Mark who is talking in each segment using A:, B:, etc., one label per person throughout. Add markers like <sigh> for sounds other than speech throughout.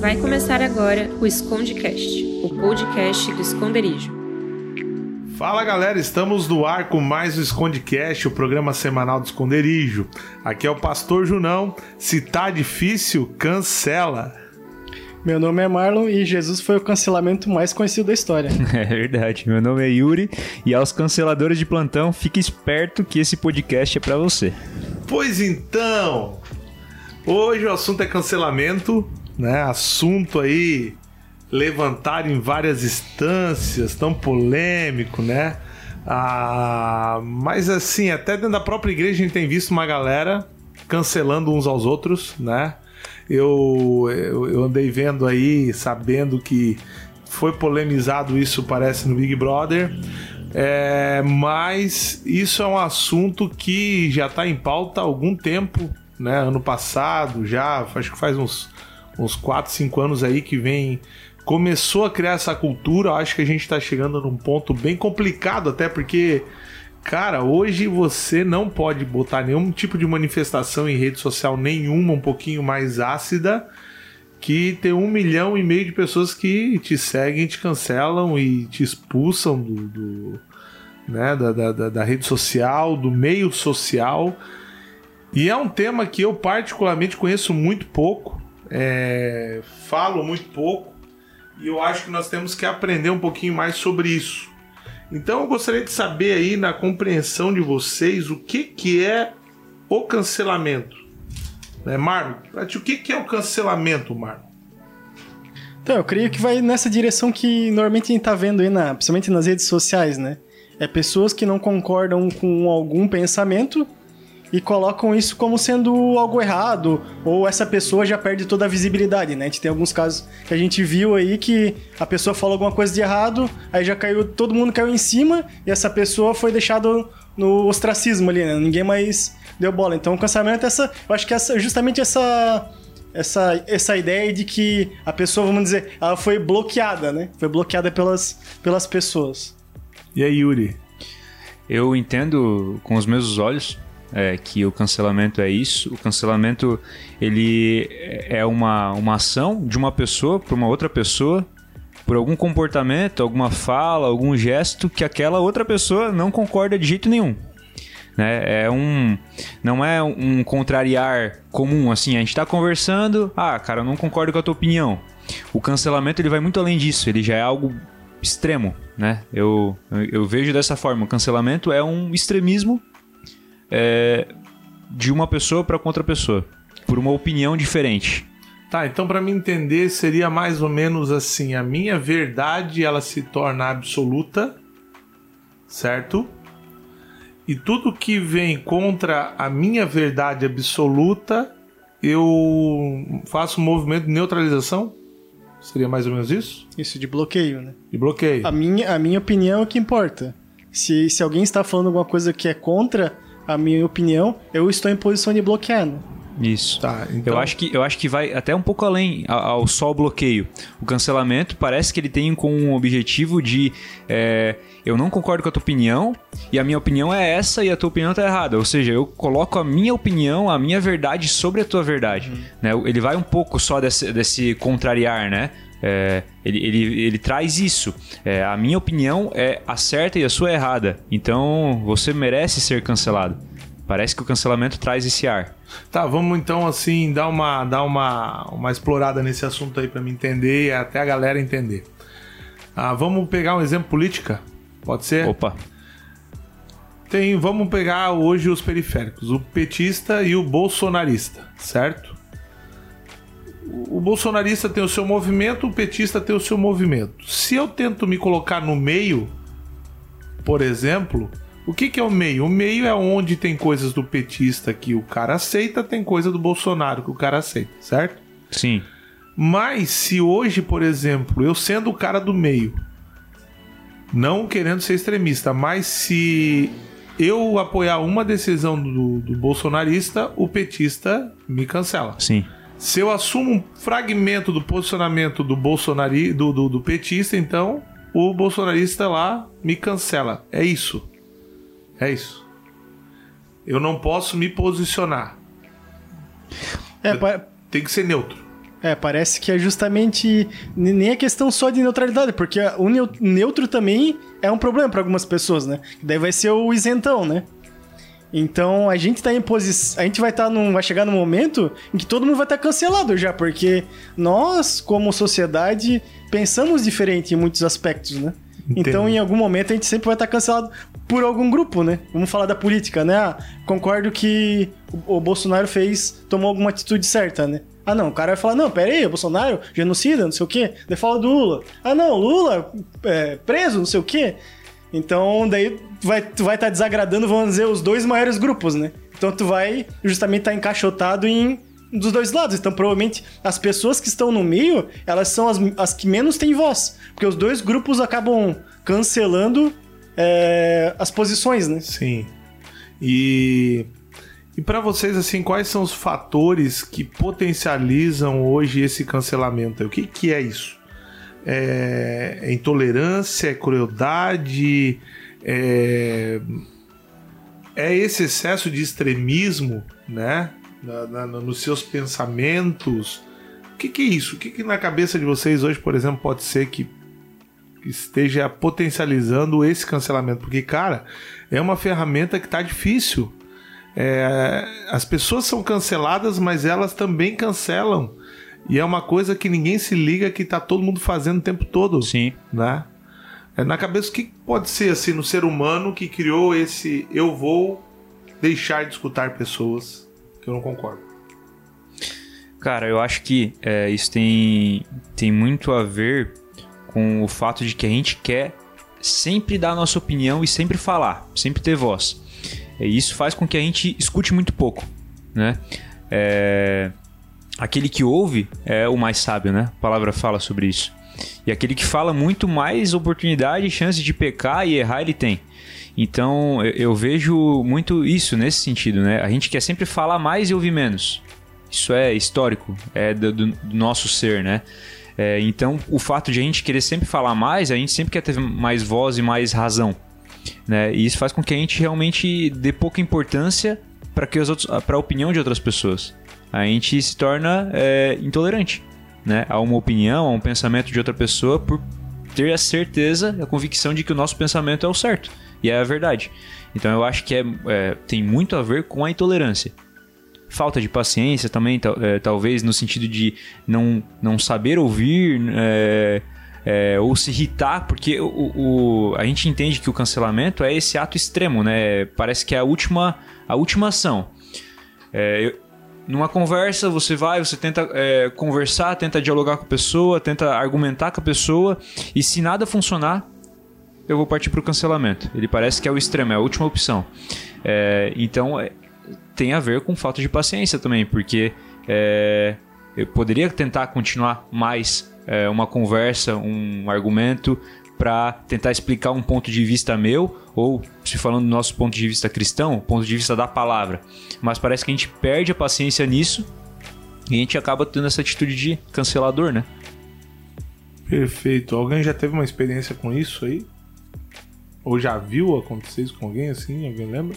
A: Vai começar agora o Escondecast, o podcast do esconderijo.
B: Fala galera, estamos no ar com mais o Escondecast, o programa semanal do esconderijo. Aqui é o Pastor Junão. Se tá difícil, cancela.
C: Meu nome é Marlon e Jesus foi o cancelamento mais conhecido da história. <laughs>
D: É verdade. Meu nome é Yuri e aos canceladores de plantão, fique esperto que esse podcast é para você.
B: Pois então, hoje o assunto é cancelamento, né? Assunto aí levantado em várias instâncias, tão polêmico, né? Ah, mas assim, até dentro da própria igreja a gente tem visto uma galera cancelando uns aos outros, né? Eu, eu, andei vendo aí, sabendo que foi polemizado isso, parece, no Big Brother. É, mas isso é um assunto que já está em pauta há algum tempo, né? Ano passado, já, acho que faz uns, uns 4, 5 anos aí que vem. Começou a criar essa cultura, acho que a gente está chegando num ponto bem complicado, até porque Cara, hoje você não pode botar nenhum tipo de manifestação em rede social nenhuma um pouquinho mais ácida que tem um milhão e meio de pessoas que te seguem, te cancelam e te expulsam do, do né, da, da, da, rede social, do meio social. E é um tema que eu particularmente conheço muito pouco, é, falo muito pouco, e eu acho que nós temos que aprender um pouquinho mais sobre isso. Então eu gostaria de saber aí na compreensão de vocês o que, que é o cancelamento. Né, Marlon? O que, que é o cancelamento, Marlon?
C: Então, eu creio que vai nessa direção que normalmente a gente tá vendo aí, na, principalmente nas redes sociais, né? É pessoas que não concordam com algum pensamento e colocam isso como sendo algo errado, ou essa pessoa já perde toda a visibilidade, né? A gente tem alguns casos que a gente viu aí que a pessoa falou alguma coisa de errado, aí já caiu, todo mundo caiu em cima e essa pessoa foi deixada no ostracismo ali, né? Ninguém mais deu bola. Então o cancelamento é essa, eu acho que é justamente essa essa, essa ideia de que a pessoa, vamos dizer, ela foi bloqueada, né? Foi bloqueada pelas, pelas pessoas.
B: E aí, Yuri?
D: Eu entendo com os meus olhos é, que o cancelamento é isso. O cancelamento ele é uma, uma ação de uma pessoa para uma outra pessoa por algum comportamento, alguma fala, algum gesto que aquela outra pessoa não concorda de jeito nenhum. Né? É um, não é um contrariar comum, assim, a gente está conversando, ah, cara, eu não concordo com a tua opinião. O cancelamento ele vai muito além disso, ele já é algo extremo, né? Eu, eu vejo dessa forma, o cancelamento é um extremismo é, de uma pessoa para outra pessoa, por uma opinião diferente.
B: Tá, então para me entender seria mais ou menos assim, a minha verdade ela se torna absoluta, certo? E tudo que vem contra a minha verdade absoluta, eu faço um movimento de neutralização? Seria mais ou menos isso?
C: Isso, de bloqueio, né?
B: De bloqueio.
C: A minha, a minha opinião é o que importa. Se, se alguém está falando alguma coisa que é contra a minha opinião, eu estou em posição de bloquear. Né?
D: Isso. Tá, então... eu, acho que, eu acho que vai até um pouco além ao só o bloqueio. O cancelamento parece que ele tem com um objetivo de é, eu não concordo com a tua opinião e a minha opinião é essa e a tua opinião está errada. Ou seja, eu coloco a minha opinião, a minha verdade sobre a tua verdade. Uhum. Né? Ele vai um pouco só desse, desse contrariar, né? É, ele, ele, ele traz isso. É, a minha opinião é a certa e a sua é errada. Então você merece ser cancelado. Parece que o cancelamento traz esse ar.
B: Tá, vamos então assim dar uma, dar uma, uma explorada nesse assunto aí para me entender e até a galera entender. Ah, vamos pegar um exemplo política? Pode ser?
D: Opa.
B: Tem, vamos pegar hoje os periféricos, o petista e o bolsonarista, certo? O bolsonarista tem o seu movimento, o petista tem o seu movimento. Se eu tento me colocar no meio, por exemplo, o que, que é o meio? O meio é onde tem coisas do petista que o cara aceita, tem coisa do Bolsonaro que o cara aceita, certo?
D: Sim.
B: Mas se hoje, por exemplo, eu sendo o cara do meio, não querendo ser extremista, mas se eu apoiar uma decisão do, do bolsonarista, o petista me cancela.
D: Sim.
B: Se eu assumo um fragmento do posicionamento do bolsonari, do, do, do petista, então o bolsonarista lá me cancela. É isso. É isso. Eu não posso me posicionar. É, Tem que ser neutro.
C: É, parece que é justamente nem a questão só de neutralidade, porque o neutro também é um problema para algumas pessoas, né? Daí vai ser o isentão, né? Então a gente tá em posição. A gente vai estar tá num. Vai chegar num momento em que todo mundo vai estar tá cancelado já, porque nós, como sociedade, pensamos diferente em muitos aspectos, né? Entendo. Então, em algum momento, a gente sempre vai estar tá cancelado por algum grupo, né? Vamos falar da política, né? Ah, concordo que o Bolsonaro fez, tomou alguma atitude certa, né? Ah, não, o cara vai falar, não, pera aí, Bolsonaro, genocida, não sei o quê. Daí fala do Lula. Ah, não, Lula, é, preso, não sei o quê. Então, daí tu vai estar vai tá desagradando, vamos dizer, os dois maiores grupos, né? Então tu vai justamente estar tá encaixotado em dos dois lados. Então, provavelmente, as pessoas que estão no meio, elas são as, as que menos têm voz. Porque os dois grupos acabam cancelando é, as posições, né?
B: Sim. E, e para vocês, assim, quais são os fatores que potencializam hoje esse cancelamento? O que, que é isso? É, é intolerância, é crueldade, é, é esse excesso de extremismo, né? Na, na, nos seus pensamentos. O que, que é isso? O que, que na cabeça de vocês hoje, por exemplo, pode ser que esteja potencializando esse cancelamento? Porque, cara, é uma ferramenta que está difícil. É, as pessoas são canceladas, mas elas também cancelam. E é uma coisa que ninguém se liga que tá todo mundo fazendo o tempo todo.
D: Sim.
B: Né? É na cabeça o que pode ser assim no ser humano que criou esse eu vou deixar de escutar pessoas que eu não concordo.
D: Cara, eu acho que é, isso tem, tem muito a ver com o fato de que a gente quer sempre dar a nossa opinião e sempre falar, sempre ter voz. E isso faz com que a gente escute muito pouco, né? É, aquele que ouve é o mais sábio, né? A palavra fala sobre isso. E aquele que fala muito mais oportunidade e chance de pecar e errar ele tem. Então eu vejo muito isso nesse sentido, né? A gente quer sempre falar mais e ouvir menos. Isso é histórico, é do, do nosso ser, né? É, então o fato de a gente querer sempre falar mais, a gente sempre quer ter mais voz e mais razão. Né? E isso faz com que a gente realmente dê pouca importância para a opinião de outras pessoas a gente se torna é, intolerante né, a uma opinião, a um pensamento de outra pessoa por ter a certeza, a convicção de que o nosso pensamento é o certo e é a verdade. Então eu acho que é, é tem muito a ver com a intolerância. Falta de paciência também, é, talvez no sentido de não, não saber ouvir é, é, ou se irritar, porque o, o, a gente entende que o cancelamento é esse ato extremo, né? Parece que é a última, a última ação. É, numa conversa, você vai, você tenta é, conversar, tenta dialogar com a pessoa, tenta argumentar com a pessoa, e se nada funcionar, eu vou partir para o cancelamento. Ele parece que é o extremo, é a última opção. É, então, é, tem a ver com falta de paciência também, porque é, eu poderia tentar continuar mais é, uma conversa, um argumento, para tentar explicar um ponto de vista meu, ou se falando do nosso ponto de vista cristão, ponto de vista da palavra. Mas parece que a gente perde a paciência nisso e a gente acaba tendo essa atitude de cancelador, né?
B: Perfeito. Alguém já teve uma experiência com isso aí? Ou já viu acontecer isso com alguém assim? Alguém lembra?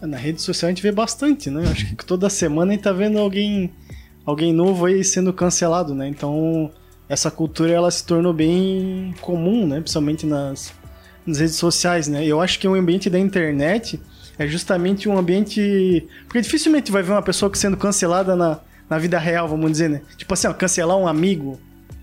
C: Na rede social a gente vê bastante, né? Acho que toda semana a gente tá vendo alguém, alguém novo aí sendo cancelado, né? Então essa cultura ela se tornou bem comum, né? Principalmente nas, nas redes sociais, né? Eu acho que o ambiente da internet é justamente um ambiente. Porque dificilmente vai ver uma pessoa sendo cancelada na, na vida real, vamos dizer, né? Tipo assim, ó, cancelar um amigo.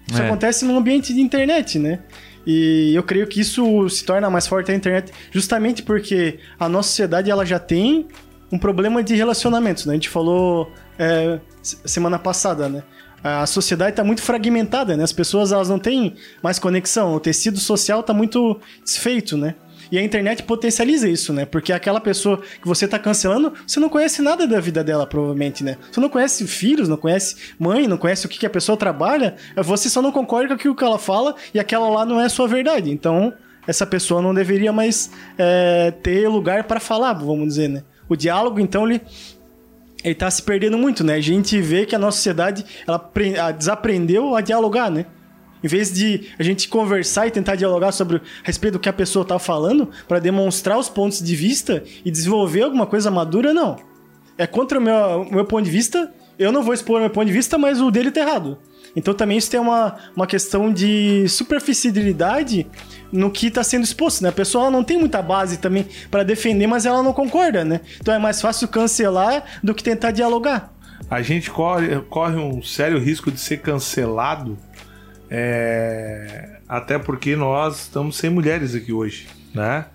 C: Isso é. acontece no ambiente de internet, né? E eu creio que isso se torna mais forte a internet justamente porque a nossa sociedade ela já tem um problema de relacionamentos, né? A gente falou é, semana passada, né? A sociedade está muito fragmentada, né? As pessoas elas não têm mais conexão, o tecido social está muito desfeito, né? E a internet potencializa isso, né? Porque aquela pessoa que você está cancelando, você não conhece nada da vida dela, provavelmente, né? Você não conhece filhos, não conhece mãe, não conhece o que, que a pessoa trabalha, você só não concorda com aquilo que ela fala e aquela lá não é sua verdade. Então, essa pessoa não deveria mais é, ter lugar para falar, vamos dizer, né? O diálogo, então, ele ele tá se perdendo muito, né? A gente vê que a nossa sociedade ela desaprendeu a dialogar, né? Em vez de a gente conversar e tentar dialogar sobre a respeito do que a pessoa tá falando, para demonstrar os pontos de vista e desenvolver alguma coisa madura, não. É contra o meu, o meu ponto de vista eu não vou expor meu ponto de vista, mas o dele tá errado. Então também isso tem uma, uma questão de superficialidade no que está sendo exposto, né? A pessoa não tem muita base também para defender, mas ela não concorda, né? Então é mais fácil cancelar do que tentar dialogar.
B: A gente corre, corre um sério risco de ser cancelado, é... até porque nós estamos sem mulheres aqui hoje, né?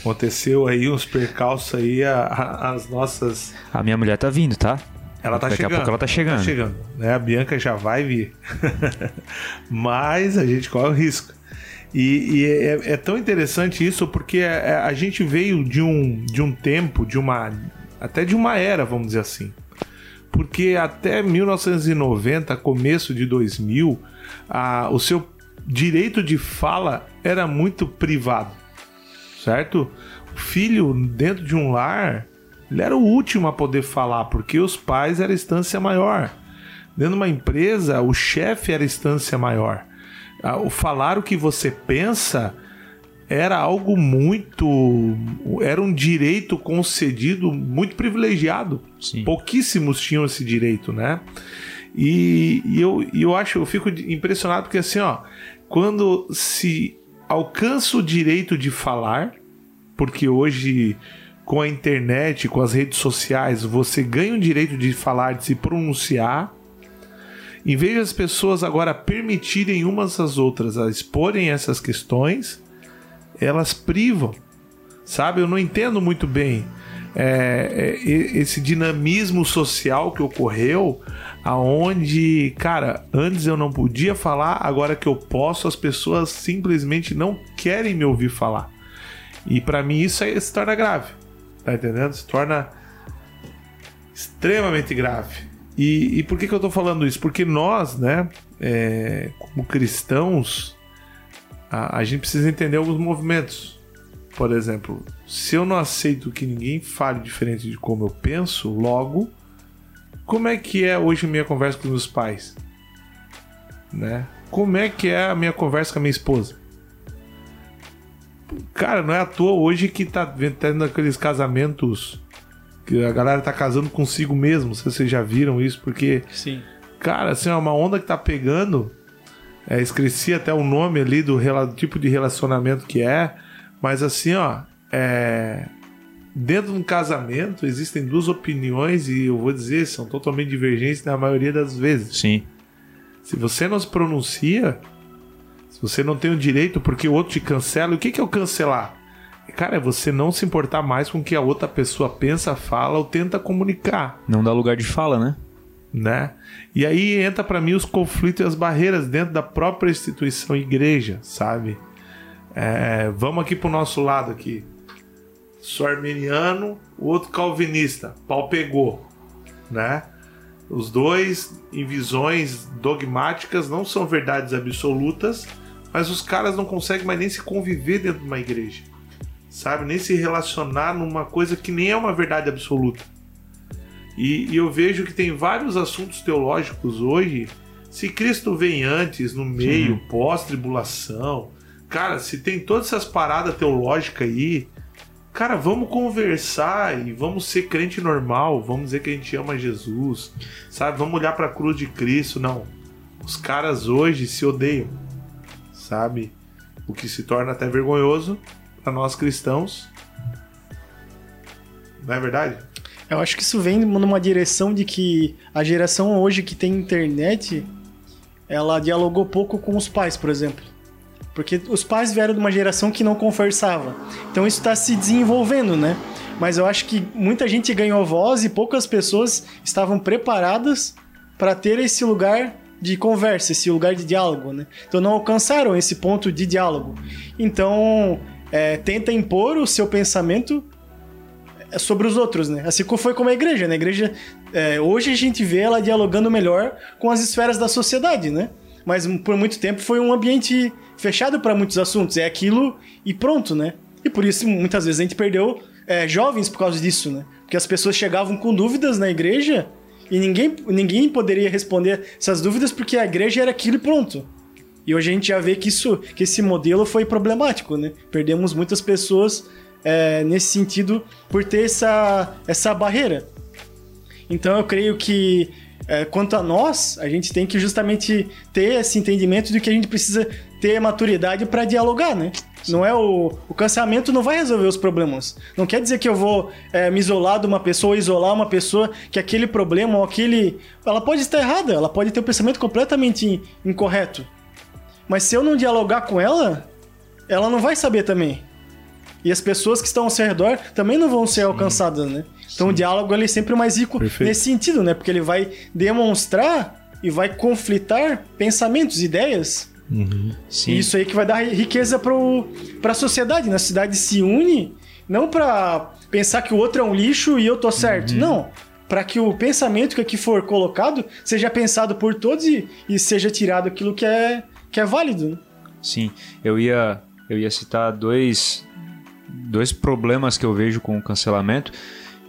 B: Aconteceu aí uns percalços aí, a, a, as nossas.
D: A minha mulher tá vindo, tá?
B: Ela tá
D: Daqui
B: chegando.
D: a pouco ela tá chegando.
B: Tá chegando. Né? A Bianca já vai vir. <laughs> Mas a gente corre o risco. E, e é, é, tão interessante isso porque a, é, é, a, gente veio de um, de um tempo, de uma. até de uma era, vamos dizer assim. Porque até 1990, começo de 2000, a, o seu direito de fala era muito privado certo? O filho dentro de um lar, ele era o último a poder falar, porque os pais eram a instância maior. Dentro de uma empresa, o chefe era a instância maior. O falar o que você pensa era algo muito. Era um direito concedido muito privilegiado.
D: Sim.
B: Pouquíssimos tinham esse direito, né? E, e eu, eu acho, eu fico impressionado porque assim, ó, quando se alcança o direito de falar, porque hoje com a internet, com as redes sociais, você ganha o direito de falar, de se pronunciar. Em vez das pessoas agora permitirem umas às outras a exporem essas questões, elas privam, sabe? Eu não entendo muito bem é, é, esse dinamismo social que ocorreu, aonde, cara, antes eu não podia falar, agora que eu posso, as pessoas simplesmente não querem me ouvir falar. E para mim isso aí se torna grave, tá entendendo? Se torna extremamente grave. E, e por que, que eu tô falando isso? Porque nós, né, é, como cristãos, a, a gente precisa entender alguns movimentos. Por exemplo, se eu não aceito que ninguém fale diferente de como eu penso, logo, como é que é hoje a minha conversa com meus pais? Né? Como é que é a minha conversa com a minha esposa? Cara, não é à toa hoje que tá tendo aqueles casamentos que a galera tá casando consigo mesmo. Não sei se vocês já viram isso, porque.
C: Sim.
B: Cara, assim, é uma onda que tá pegando. É, esqueci até o nome ali do tipo de relacionamento que é. Mas assim, ó. É, dentro de um casamento existem duas opiniões e eu vou dizer, são totalmente divergentes na maioria das vezes.
D: Sim.
B: Se você não se pronuncia, você não tem o direito porque o outro te cancela, o que, que é o cancelar? Cara, é você não se importar mais com o que a outra pessoa pensa, fala ou tenta comunicar.
D: Não dá lugar de fala, né?
B: Né? E aí entra para mim os conflitos e as barreiras dentro da própria instituição igreja, sabe? É, vamos aqui pro nosso lado aqui. Sou armeniano, o outro calvinista. Pau pegou, né? Os dois, em visões dogmáticas, não são verdades absolutas, mas os caras não conseguem mais nem se conviver dentro de uma igreja, sabe? Nem se relacionar numa coisa que nem é uma verdade absoluta. E, e eu vejo que tem vários assuntos teológicos hoje. Se Cristo vem antes, no meio, pós-tribulação, cara, se tem todas essas paradas teológicas aí, cara, vamos conversar e vamos ser crente normal, vamos dizer que a gente ama Jesus, sabe? Vamos olhar para a cruz de Cristo, não. Os caras hoje se odeiam sabe? O que se torna até vergonhoso para nós cristãos. Não é verdade?
C: Eu acho que isso vem numa direção de que a geração hoje que tem internet, ela dialogou pouco com os pais, por exemplo. Porque os pais vieram de uma geração que não conversava. Então isso está se desenvolvendo, né? Mas eu acho que muita gente ganhou voz e poucas pessoas estavam preparadas para ter esse lugar de conversa, esse lugar de diálogo, né? Então não alcançaram esse ponto de diálogo. Então é, tenta impor o seu pensamento é, sobre os outros, né? Assim como foi como a igreja, né? A igreja é, hoje a gente vê ela dialogando melhor com as esferas da sociedade, né? Mas por muito tempo foi um ambiente fechado para muitos assuntos. É aquilo e pronto, né? E por isso muitas vezes a gente perdeu é, jovens por causa disso, né? Porque as pessoas chegavam com dúvidas na igreja e ninguém, ninguém poderia responder essas dúvidas porque a igreja era aquilo e pronto. E hoje a gente já vê que, isso, que esse modelo foi problemático, né? Perdemos muitas pessoas é, nesse sentido por ter essa, essa barreira. Então eu creio que É, quanto a nós, a gente tem que justamente ter esse entendimento de que a gente precisa ter maturidade para dialogar, né? Não é o, o cancelamento não vai resolver os problemas. Não quer dizer que eu vou é, me isolar de uma pessoa, isolar uma pessoa que aquele problema ou aquele, ela pode estar errada, ela pode ter um pensamento completamente incorreto. Mas se eu não dialogar com ela, ela não vai saber também. E as pessoas que estão ao seu redor também não vão ser Sim. alcançadas, né? Então Sim. o diálogo ele é sempre mais rico Perfeito. nesse sentido, né? Porque ele vai demonstrar e vai conflitar pensamentos, ideias. Uhum. E isso aí que vai dar riqueza para a sociedade. Né? A cidade se une não para pensar que o outro é um lixo e eu tô certo. Uhum. Não. Para que o pensamento que aqui for colocado seja pensado por todos e, e seja tirado aquilo que é, que é válido. Né?
D: Sim, eu ia, eu ia citar dois, dois problemas que eu vejo com o cancelamento.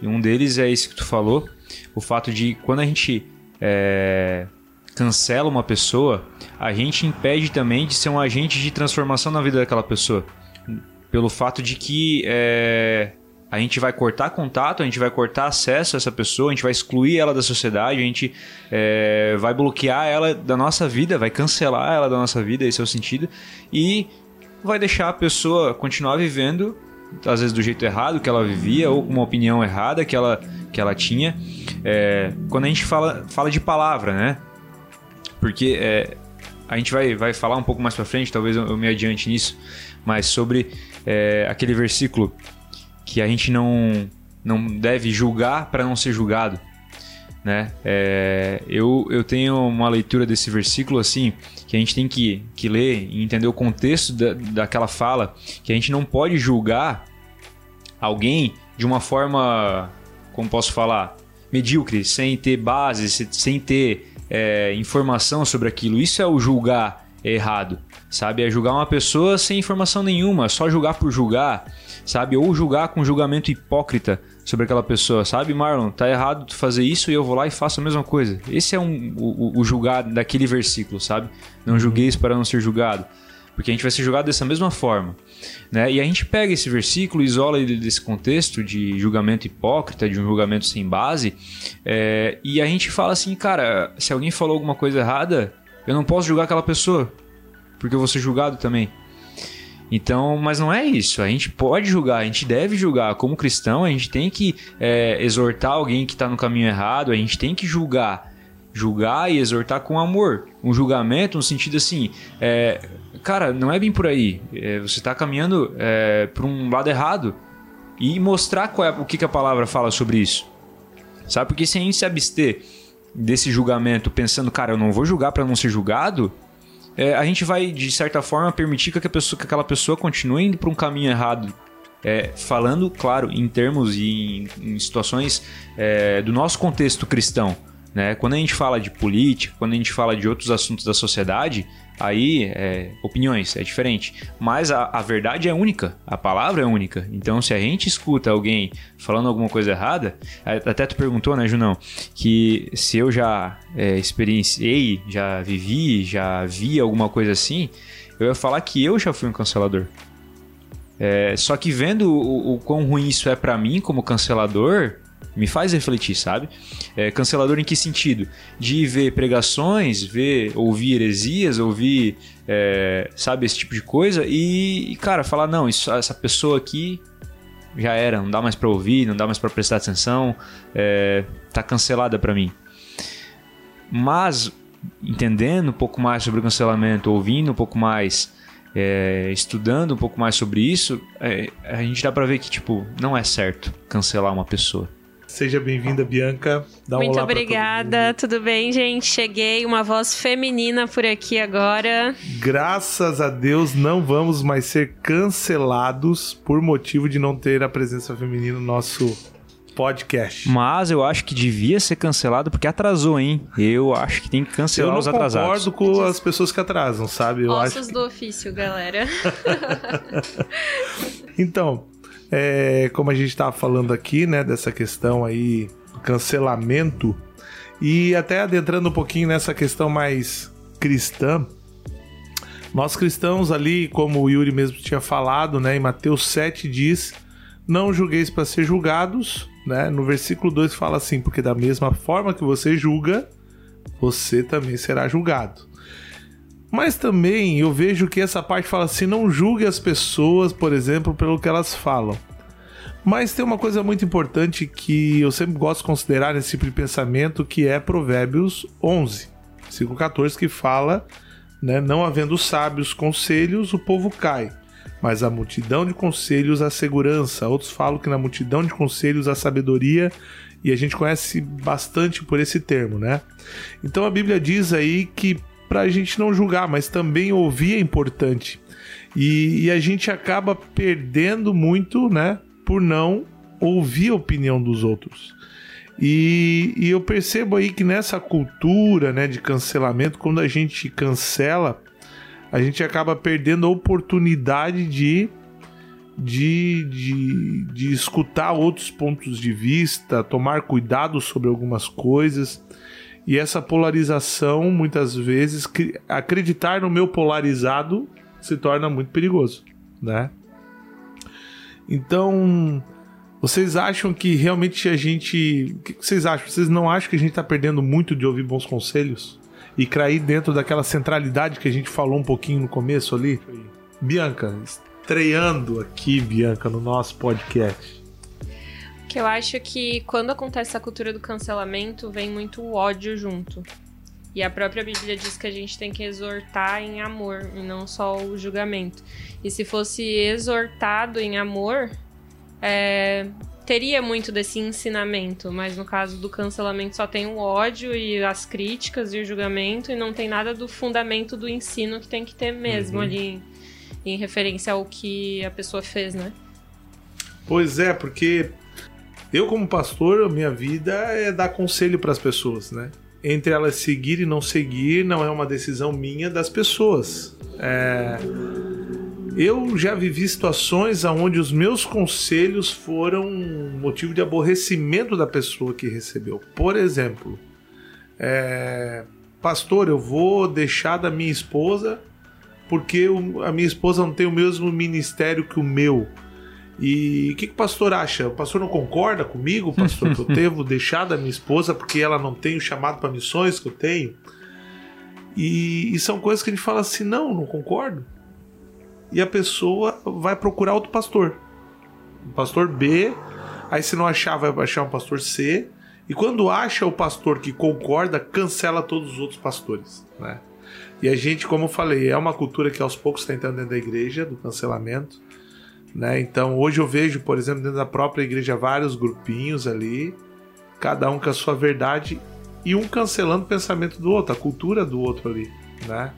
D: E um deles é esse que tu falou, o fato de quando a gente é, cancela uma pessoa, a gente impede também de ser um agente de transformação na vida daquela pessoa. Pelo fato de que é, a gente vai cortar contato, a gente vai cortar acesso a essa pessoa, a gente vai excluir ela da sociedade, a gente é, vai bloquear ela da nossa vida, vai cancelar ela da nossa vida, esse é o sentido, e vai deixar a pessoa continuar vivendo às vezes do jeito errado que ela vivia ou com uma opinião errada que ela, que ela tinha. É, quando a gente fala, fala de palavra, né? Porque é, a gente vai, vai falar um pouco mais para frente, talvez eu, me adiante nisso, mas sobre é, aquele versículo que a gente não, não deve julgar para não ser julgado. Né? É, eu, eu tenho uma leitura desse versículo assim, que a gente tem que, que ler e entender o contexto da, daquela fala, que a gente não pode julgar alguém de uma forma, como posso falar, medíocre, sem ter base, sem ter é, informação sobre aquilo. Isso é o julgar errado, sabe? É julgar uma pessoa sem informação nenhuma, só julgar por julgar, sabe? Ou julgar com julgamento hipócrita sobre aquela pessoa, sabe, Marlon? Tá errado tu fazer isso e eu vou lá e faço a mesma coisa. Esse é um, o, o julgar daquele versículo, sabe? Não julgueis para não ser julgado. Porque a gente vai ser julgado dessa mesma forma. Né? E a gente pega esse versículo, isola ele desse contexto de julgamento hipócrita, de um julgamento sem base, é, e a gente fala assim, cara, se alguém falou alguma coisa errada, eu não posso julgar aquela pessoa, porque eu vou ser julgado também. Então, mas não é isso. A gente pode julgar, a gente deve julgar. Como cristão, a gente tem que é, exortar alguém que está no caminho errado, a gente tem que julgar. Julgar e exortar com amor. Um julgamento no sentido assim, é, cara, não é bem por aí. É, você está caminhando é, para um lado errado. E mostrar é, o que, que a palavra fala sobre isso. Sabe? Porque se a gente se abster desse julgamento pensando, cara, eu não vou julgar para não ser julgado, é, a gente vai, de certa forma, permitir que, pessoa, que aquela pessoa continue indo para um caminho errado. É, falando, claro, em termos e em, em situações é, do nosso contexto cristão. Né? Quando a gente fala de política, quando a gente fala de outros assuntos da sociedade, aí é, opiniões, é diferente. Mas a, a verdade é única, a palavra é única. Então, se a gente escuta alguém falando alguma coisa errada, até tu perguntou, né, Junão, que se eu já é, experienciei, já vivi, já vi alguma coisa assim, eu ia falar que eu já fui um cancelador. É, só que vendo o, o quão ruim isso é para mim como cancelador, me faz refletir, sabe? É, cancelador em que sentido? De ver pregações, ver, ouvir heresias, ouvir, é, sabe, esse tipo de coisa e, cara, falar, não, isso, essa pessoa aqui já era, não dá mais para ouvir, não dá mais para prestar atenção, é, tá cancelada para mim. Mas, entendendo um pouco mais sobre o cancelamento, ouvindo um pouco mais, é, estudando um pouco mais sobre isso, é, a gente dá pra ver que, tipo, não é certo cancelar uma pessoa.
B: Seja bem-vinda, Bianca.
A: Dá um Muito obrigada. Tudo bem, gente? Cheguei, uma voz feminina por aqui agora.
B: Graças a Deus não vamos mais ser cancelados por motivo de não ter a presença feminina no nosso podcast.
D: Mas eu acho que devia ser cancelado porque atrasou, hein? Eu acho que tem que cancelar os atrasados.
B: Eu concordo com as pessoas que atrasam, sabe? Eu
A: Ossos
B: acho
A: do ofício, galera. <laughs>
B: então, é, como a gente estava falando aqui, né, dessa questão aí cancelamento e até adentrando um pouquinho nessa questão mais cristã, nós cristãos ali, como o Yuri mesmo tinha falado, né, em Mateus 7 diz: "Não julgueis para ser julgados", né? No versículo 2 fala assim: "Porque da mesma forma que você julga, você também será julgado. Mas também eu vejo que essa parte fala assim: não julgue as pessoas, por exemplo, pelo que elas falam. Mas tem uma coisa muito importante que eu sempre gosto de considerar nesse tipo de pensamento, que é Provérbios 11, versículo 14, que fala, né, não havendo sábios conselhos, o povo cai, mas a multidão de conselhos a segurança. Outros falam que na multidão de conselhos a sabedoria, e a gente conhece bastante por esse termo, né? Então a Bíblia diz aí que para a gente não julgar, mas também ouvir é importante. E, e, a gente acaba perdendo muito, né? Por não ouvir a opinião dos outros. E, e eu percebo aí que nessa cultura né, de cancelamento, quando a gente cancela, a gente acaba perdendo a oportunidade de, de, de, de escutar outros pontos de vista, tomar cuidado sobre algumas coisas. E essa polarização, muitas vezes, acreditar no meu polarizado se torna muito perigoso, né? Então, vocês acham que realmente a gente. O que vocês acham? Vocês não acham que a gente está perdendo muito de ouvir bons conselhos? E cair dentro daquela centralidade que a gente falou um pouquinho no começo ali? Bianca, estreando aqui, Bianca, no nosso podcast
A: que eu acho que quando acontece a cultura do cancelamento, vem muito ódio junto. E a própria Bíblia diz que a gente tem que exortar em amor e não só o julgamento. E se fosse exortado em amor, é, teria muito desse ensinamento, mas no caso do cancelamento só tem o ódio e as críticas e o julgamento e não tem nada do fundamento do ensino que tem que ter mesmo uhum. ali em, em referência ao que a pessoa fez, né?
B: Pois é, porque eu, como pastor, minha vida é dar conselho para as pessoas, né? Entre elas seguir e não seguir, não é uma decisão minha das pessoas. É... Eu já vivi situações onde os meus conselhos foram motivo de aborrecimento da pessoa que recebeu. Por exemplo, é... pastor, eu vou deixar da minha esposa porque a minha esposa não tem o mesmo ministério que o meu. E o que, que, o pastor acha? O pastor não concorda comigo, pastor, que eu <laughs> devo deixar da minha esposa porque ela não tem o chamado para missões que eu tenho? E, e, são coisas que a gente fala assim: não, não concordo. E a pessoa vai procurar outro pastor. O pastor B, aí se não achar, vai achar um pastor C. E quando acha o pastor que concorda, cancela todos os outros pastores, né? E a gente, como eu falei, é uma cultura que aos poucos está entrando dentro da igreja, do cancelamento. Né? Então hoje eu vejo, por exemplo, dentro da própria igreja vários grupinhos ali, cada um com a sua verdade e um cancelando o pensamento do outro, a cultura do outro ali, né?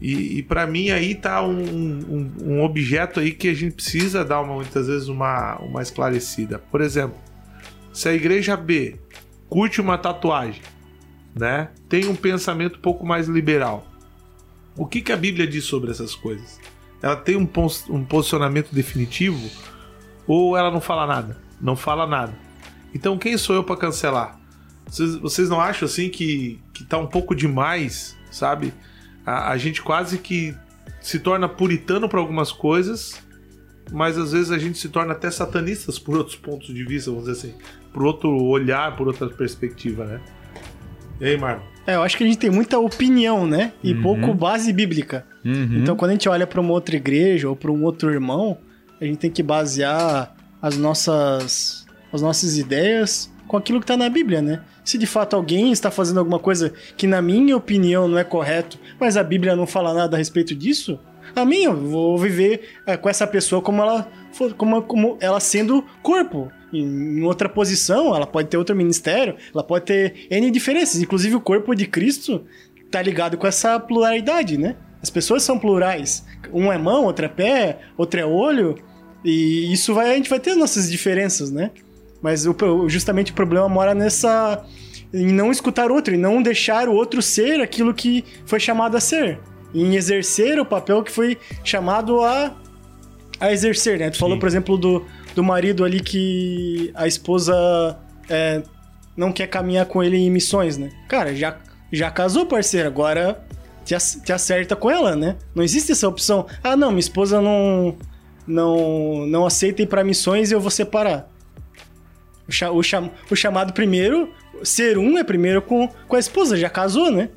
B: E, e para mim aí tá um, um, um, objeto aí que a gente precisa dar uma, muitas vezes uma, uma esclarecida. Por exemplo, se a igreja B curte uma tatuagem, né? Tem um pensamento um pouco mais liberal. O que, que a Bíblia diz sobre essas coisas? Ela tem um, um posicionamento definitivo ou ela não fala nada? Não fala nada. Então quem sou eu para cancelar? Vocês, vocês, não acham assim que, que tá um pouco demais, sabe? A, a gente quase que se torna puritano para algumas coisas, mas às vezes a gente se torna até satanistas por outros pontos de vista, vamos dizer assim, por outro olhar, por outra perspectiva, né? E aí, Marlon?
C: É, eu acho que a gente tem muita opinião, né? E uhum. pouco base bíblica. Uhum. Então, quando a gente olha para uma outra igreja ou para um outro irmão, a gente tem que basear as nossas, as nossas ideias com aquilo que está na Bíblia, né? Se de fato alguém está fazendo alguma coisa que, na minha opinião, não é correto, mas a Bíblia não fala nada a respeito disso, a mim, eu vou viver é, com essa pessoa como ela, como, como ela sendo corpo em outra posição, ela pode ter outro ministério, ela pode ter N diferenças. Inclusive, o corpo de Cristo tá ligado com essa pluralidade, né? As pessoas são plurais. Um é mão, outro é pé, outro é olho. E isso vai, a gente vai ter nossas diferenças, né? Mas o, justamente o problema mora nessa. em não escutar o outro, em não deixar o outro ser aquilo que foi chamado a ser. Em exercer o papel que foi chamado a, a exercer, né? Tu Sim. falou, por exemplo, do, do marido ali que a esposa é, não quer caminhar com ele em missões, né? Cara, já, já casou, parceiro, agora te, te acerta com ela, né? Não existe essa opção. Ah, não, minha esposa não não não aceita ir para missões e eu vou separar. O, cha- o cham- o chamado primeiro, ser um é primeiro com, com a esposa, já casou, né?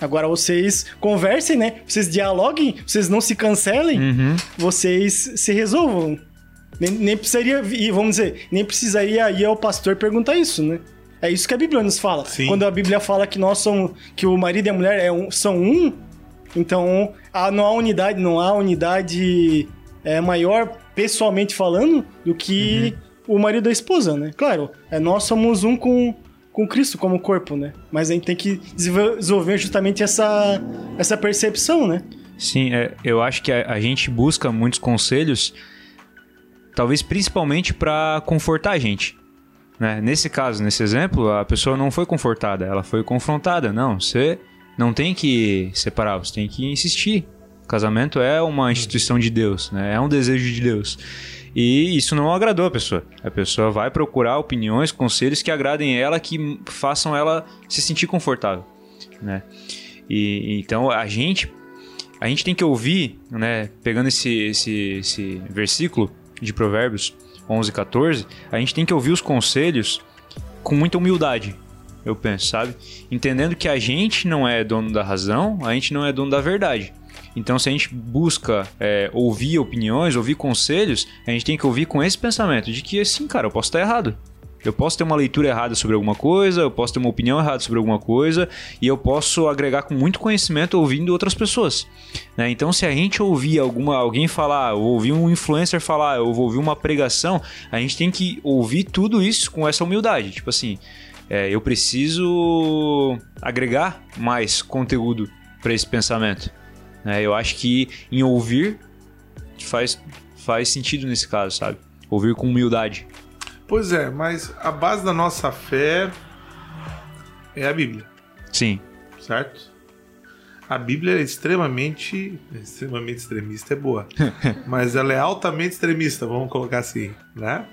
C: Agora vocês conversem, né? Vocês dialoguem, vocês não se cancelem,
D: Uhum.
C: vocês se resolvam. Nem, nem precisaria, e vamos dizer, nem precisaria ir ao pastor perguntar isso, né? É isso que a Bíblia nos fala.
B: Sim.
C: Quando a Bíblia fala que nós somos, que o marido e a mulher é um- são um, então há- não há unidade, não há unidade é, maior pessoalmente falando do que o marido e a esposa, né? Claro, é, nós somos um com, com Cristo como corpo, né? Mas a gente tem que desenvol- desenvolver justamente essa, essa percepção, né?
D: Sim, é, eu acho que a, a gente busca muitos conselhos, talvez principalmente para confortar a gente. Né? Nesse caso, nesse exemplo, a pessoa não foi confortada, ela foi confrontada. Não, você não tem que separar, você tem que insistir. O casamento é uma instituição de Deus, né? é um desejo de Deus. E isso não agradou a pessoa. A pessoa vai procurar opiniões, conselhos que agradem ela, que façam ela se sentir confortável. Né? E, então a gente a gente tem que ouvir, né, pegando esse, esse, esse versículo de Provérbios 11, 14, a gente tem que ouvir os conselhos com muita humildade, eu penso, sabe? Entendendo que a gente não é dono da razão, a gente não é dono da verdade. Então, se a gente busca é, ouvir opiniões, ouvir conselhos, a gente tem que ouvir com esse pensamento de que, assim, cara, eu posso estar errado. Eu posso ter uma leitura errada sobre alguma coisa, eu posso ter uma opinião errada sobre alguma coisa, e eu posso agregar com muito conhecimento ouvindo outras pessoas. né? Então, se a gente ouvir alguma, alguém falar, ou ouvir um influencer falar, ou ouvir uma pregação, a gente tem que ouvir tudo isso com essa humildade. Tipo assim, é, eu preciso agregar mais conteúdo para esse pensamento. né? Eu acho que em ouvir faz, faz sentido nesse caso, sabe? Ouvir com humildade.
B: Pois é, mas a base da nossa fé é a Bíblia,
D: Sim.
B: certo? A Bíblia é extremamente. Extremamente extremista é boa. <laughs> mas ela é altamente extremista, vamos colocar assim, né?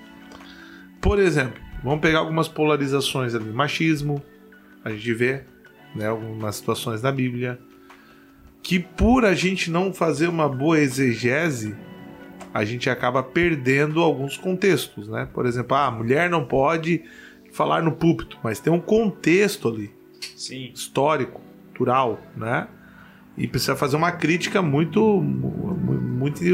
B: Por exemplo, vamos pegar algumas polarizações ali. Machismo, a gente vê, né? Algumas situações na Bíblia. Que por a gente não fazer uma boa exegese, a gente acaba perdendo alguns contextos, né? Por exemplo, ah, a mulher não pode falar no púlpito, mas tem um contexto ali,
D: Sim.
B: histórico, cultural, né? E precisa fazer uma crítica muito, mu- muito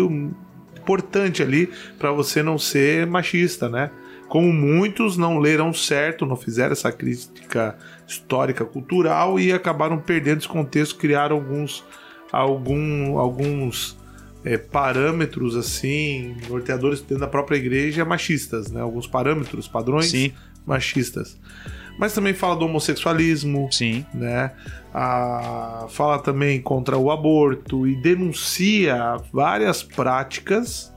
B: importante ali para você não ser machista, né? Como muitos não leram certo, não fizeram essa crítica histórica, cultural e acabaram perdendo esse contexto, criaram alguns, algum, alguns é, parâmetros assim, norteadores dentro da própria igreja machistas, né? Alguns parâmetros, padrões
D: Sim.
B: machistas. Mas também fala do homossexualismo,
D: Sim.
B: né? Ah, fala também contra o aborto e denuncia várias práticas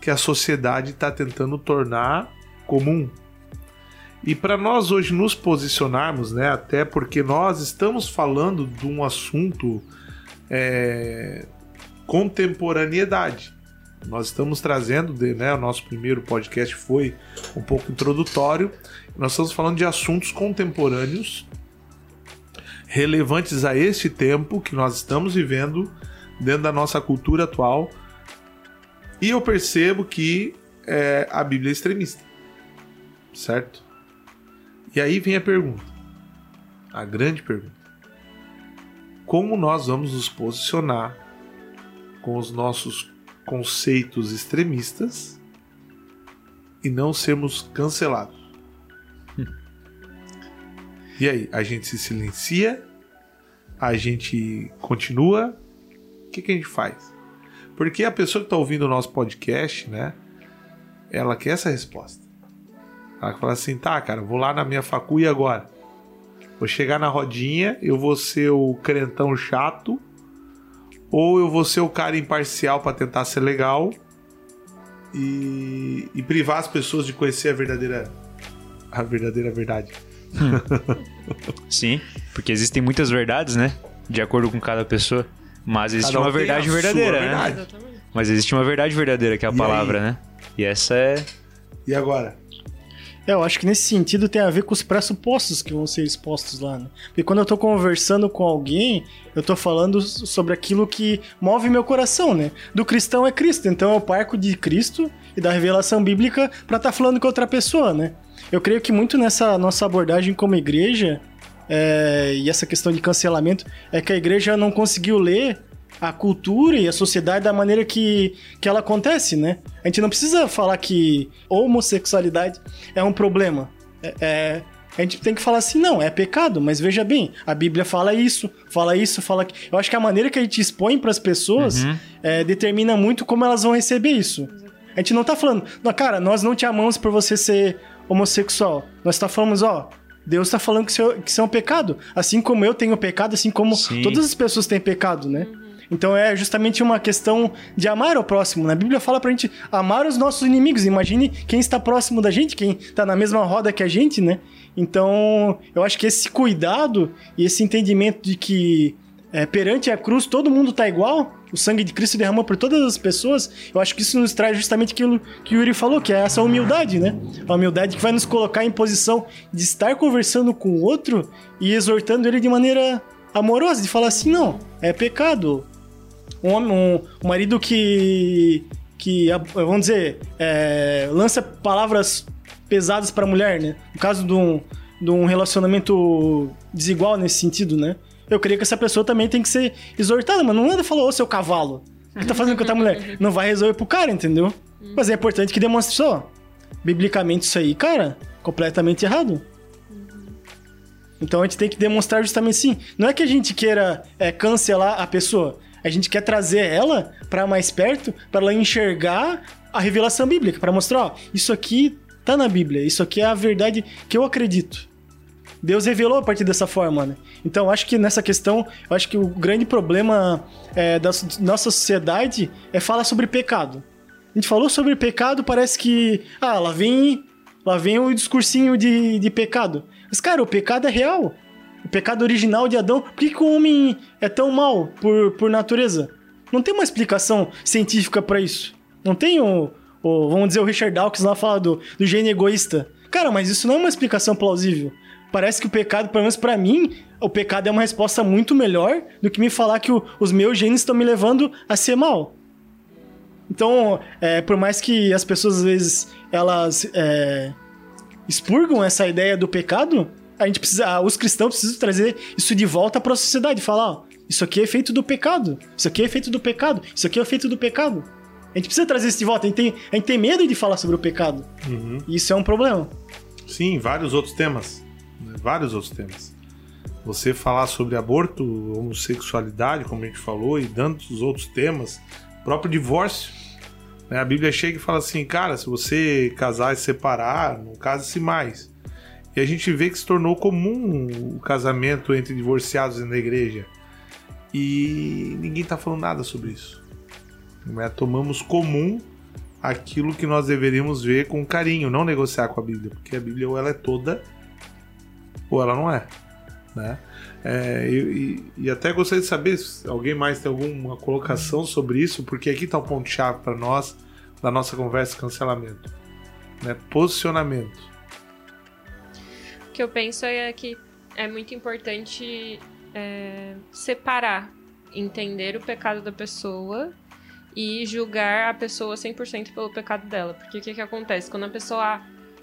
B: que a sociedade está tentando tornar comum. E para nós hoje nos posicionarmos, né, até porque nós estamos falando de um assunto é, contemporaneidade. Nós estamos trazendo, né, o nosso primeiro podcast foi um pouco introdutório. Nós estamos falando de assuntos contemporâneos relevantes a este tempo que nós estamos vivendo dentro da nossa cultura atual. E eu percebo que é, a Bíblia é extremista, certo? E aí vem a pergunta, a grande pergunta: como nós vamos nos posicionar com os nossos conceitos extremistas e não sermos cancelados? E aí, a gente se silencia? A gente continua? O que, que a gente faz? Porque a pessoa que está ouvindo o nosso podcast, né? Ela quer essa resposta. Ela fala assim: tá, cara, vou lá na minha facu e agora? Vou chegar na rodinha, eu vou ser o crentão chato, ou eu vou ser o cara imparcial para tentar ser legal e, e privar as pessoas de conhecer a verdadeira a verdadeira verdade. <laughs>
D: Sim. Porque existem muitas verdades, né? De acordo com cada pessoa. Mas existe
B: Cada um
D: uma verdade verdadeira, né?
B: verdade.
A: Exatamente.
D: Mas existe uma verdade verdadeira, que é a
B: E
D: palavra,
B: aí?
D: né? E essa é.
B: E agora?
C: É, eu acho que nesse sentido tem a ver com os pressupostos que vão ser expostos lá, né? Porque quando eu tô conversando com alguém, eu tô falando sobre aquilo que move meu coração, né? Do cristão é Cristo, então eu parco de Cristo e da revelação bíblica pra estar falando com outra pessoa, né? Eu creio que muito nessa nossa abordagem como igreja, é, e essa questão de cancelamento, é que a igreja não conseguiu ler a cultura e a sociedade da maneira que, que ela acontece, né? A gente não precisa falar que homossexualidade é um problema. É, é, a gente tem que falar assim, não, é pecado, mas veja bem, a Bíblia fala isso, fala isso, fala que. Eu acho que a maneira que a gente expõe para as pessoas
D: Uhum.
C: é, determina muito como elas vão receber isso. A gente não tá falando, não, cara, nós não te amamos por você ser homossexual. Nós tá falando, ó, Deus tá falando que isso, é- que isso é um pecado. Assim como eu tenho pecado, assim como
D: Sim.
C: todas as pessoas têm pecado, né? Então é justamente uma questão de amar o próximo. Na Bíblia fala pra gente amar os nossos inimigos. Imagine quem está próximo da gente, quem tá na mesma roda que a gente, né? Então, eu acho que esse cuidado e esse entendimento de que é, perante a cruz todo mundo tá igual, o sangue de Cristo derramou por todas as pessoas, eu acho que isso nos traz justamente aquilo que o Yuri falou, que é essa humildade, né? A humildade que vai nos colocar em posição de estar conversando com o outro e exortando ele de maneira amorosa, de falar assim, não, é pecado. Um, homem, um, um marido que, que, a- vamos dizer, é, lança palavras pesadas pra mulher, né? No caso de um, de um relacionamento desigual nesse sentido, né? Eu creio que essa pessoa também tem que ser exortada, mas não anda falou, ô seu cavalo, o que tá fazendo com a tua mulher? <laughs> Não vai resolver pro cara, entendeu? Mas é importante que demonstre só. Biblicamente isso aí, cara, completamente errado. Então a gente tem que demonstrar justamente sim. Não é que a gente queira é, cancelar a pessoa. A gente quer trazer ela para mais perto, para ela enxergar a revelação bíblica, para mostrar, ó, isso aqui tá na Bíblia, isso aqui é a verdade que eu acredito. Deus revelou a partir dessa forma, né? Então, acho que nessa questão, acho que o grande problema é, da nossa sociedade é falar sobre pecado. A gente falou sobre pecado, parece que. Ah, lá vem, lá vem o discursinho de, de pecado. Mas, cara, o pecado é real. Pecado original de Adão. Por que, que o homem é tão mal por, por natureza? Não tem uma explicação científica pra isso. Não tem o, o- Vamos dizer, o Richard Dawkins lá fala do, do gene egoísta. Cara, mas isso não é uma explicação plausível. Parece que o pecado, pelo menos pra mim, o pecado é uma resposta muito melhor do que me falar que o- os meus genes estão me levando a ser mal. Então, é, por mais que as pessoas às vezes elas é, expurgam essa ideia do pecado, a gente precisa, os cristãos precisam trazer isso de volta para a sociedade, falar, ó, isso aqui é feito do pecado, isso aqui é feito do pecado, isso aqui é feito do pecado. A gente precisa trazer isso de volta, a gente tem, a gente tem medo de falar sobre o pecado. E isso é um problema.
B: Sim, vários outros temas. né? Vários outros temas. Você falar sobre aborto, homossexualidade, como a gente falou, e tantos outros temas, próprio divórcio. né? A Bíblia chega e fala assim, cara, se você casar e separar, não case-se mais. E a gente vê que se tornou comum o casamento entre divorciados na igreja. E ninguém tá falando nada sobre isso. né? Tomamos comum aquilo que nós deveríamos ver com carinho, não negociar com a Bíblia, porque a Bíblia ou ela é toda ou ela não é, né? É, e, e- até gostaria de saber se alguém mais tem alguma colocação sobre isso, porque aqui está o ponto chave para nós da nossa conversa cancelamento, né? Posicionamento.
A: O que eu penso é que é muito importante é, separar, entender o pecado da pessoa e julgar a pessoa 100% pelo pecado dela. Porque o que, que acontece? Quando a pessoa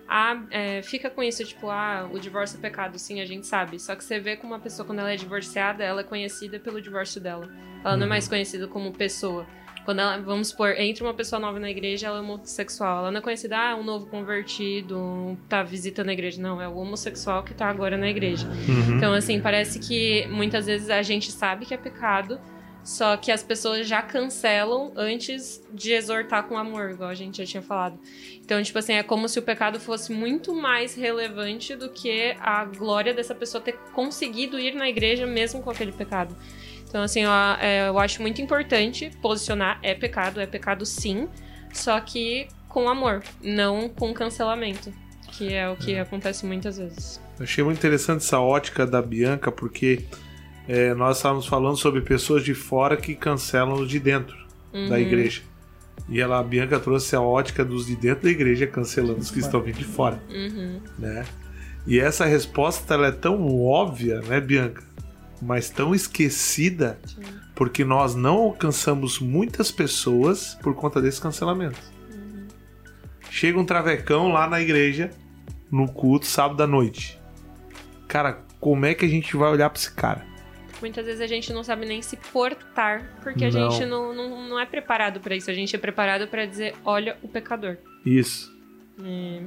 A: ah, é, fica com isso, tipo, ah, o divórcio é pecado, sim, a gente sabe. Só que você vê como uma pessoa, quando ela é divorciada, ela é conhecida pelo divórcio dela. Ela não é mais conhecida como pessoa. Quando ela, vamos supor, entra uma pessoa nova na igreja, ela é homossexual. Ela não é conhecida, ah, um novo convertido, tá visitando a igreja. Não, é o homossexual que tá agora na igreja. Então, assim, parece que muitas vezes a gente sabe que é pecado, só que as pessoas já cancelam antes de exortar com amor, igual a gente já tinha falado. Então, tipo assim, é como se o pecado fosse muito mais relevante do que a glória dessa pessoa ter conseguido ir na igreja mesmo com aquele pecado. Então, assim, eu, é, eu acho muito importante posicionar é pecado, é pecado sim, só que com amor, não com cancelamento, que é o que acontece muitas vezes.
B: Eu achei muito interessante essa ótica da Bianca, porque é, nós estávamos falando sobre pessoas de fora que cancelam os de dentro da
A: Uhum.
B: igreja. E ela, a Bianca trouxe a ótica dos de dentro da igreja cancelando os que estão vindo de fora,
A: Uhum.
B: né? E essa resposta ela é tão óbvia, né, Bianca? Mas tão esquecida, porque nós não alcançamos muitas pessoas por conta desse cancelamento. Chega um travecão lá na igreja, no culto sábado à noite. Cara, como é que a gente vai olhar pra esse cara?
A: Muitas vezes a gente não sabe nem se portar, porque a
B: Não.
A: gente não, não, não é preparado pra isso. A gente é preparado pra dizer, olha o pecador.
B: Isso.
A: É,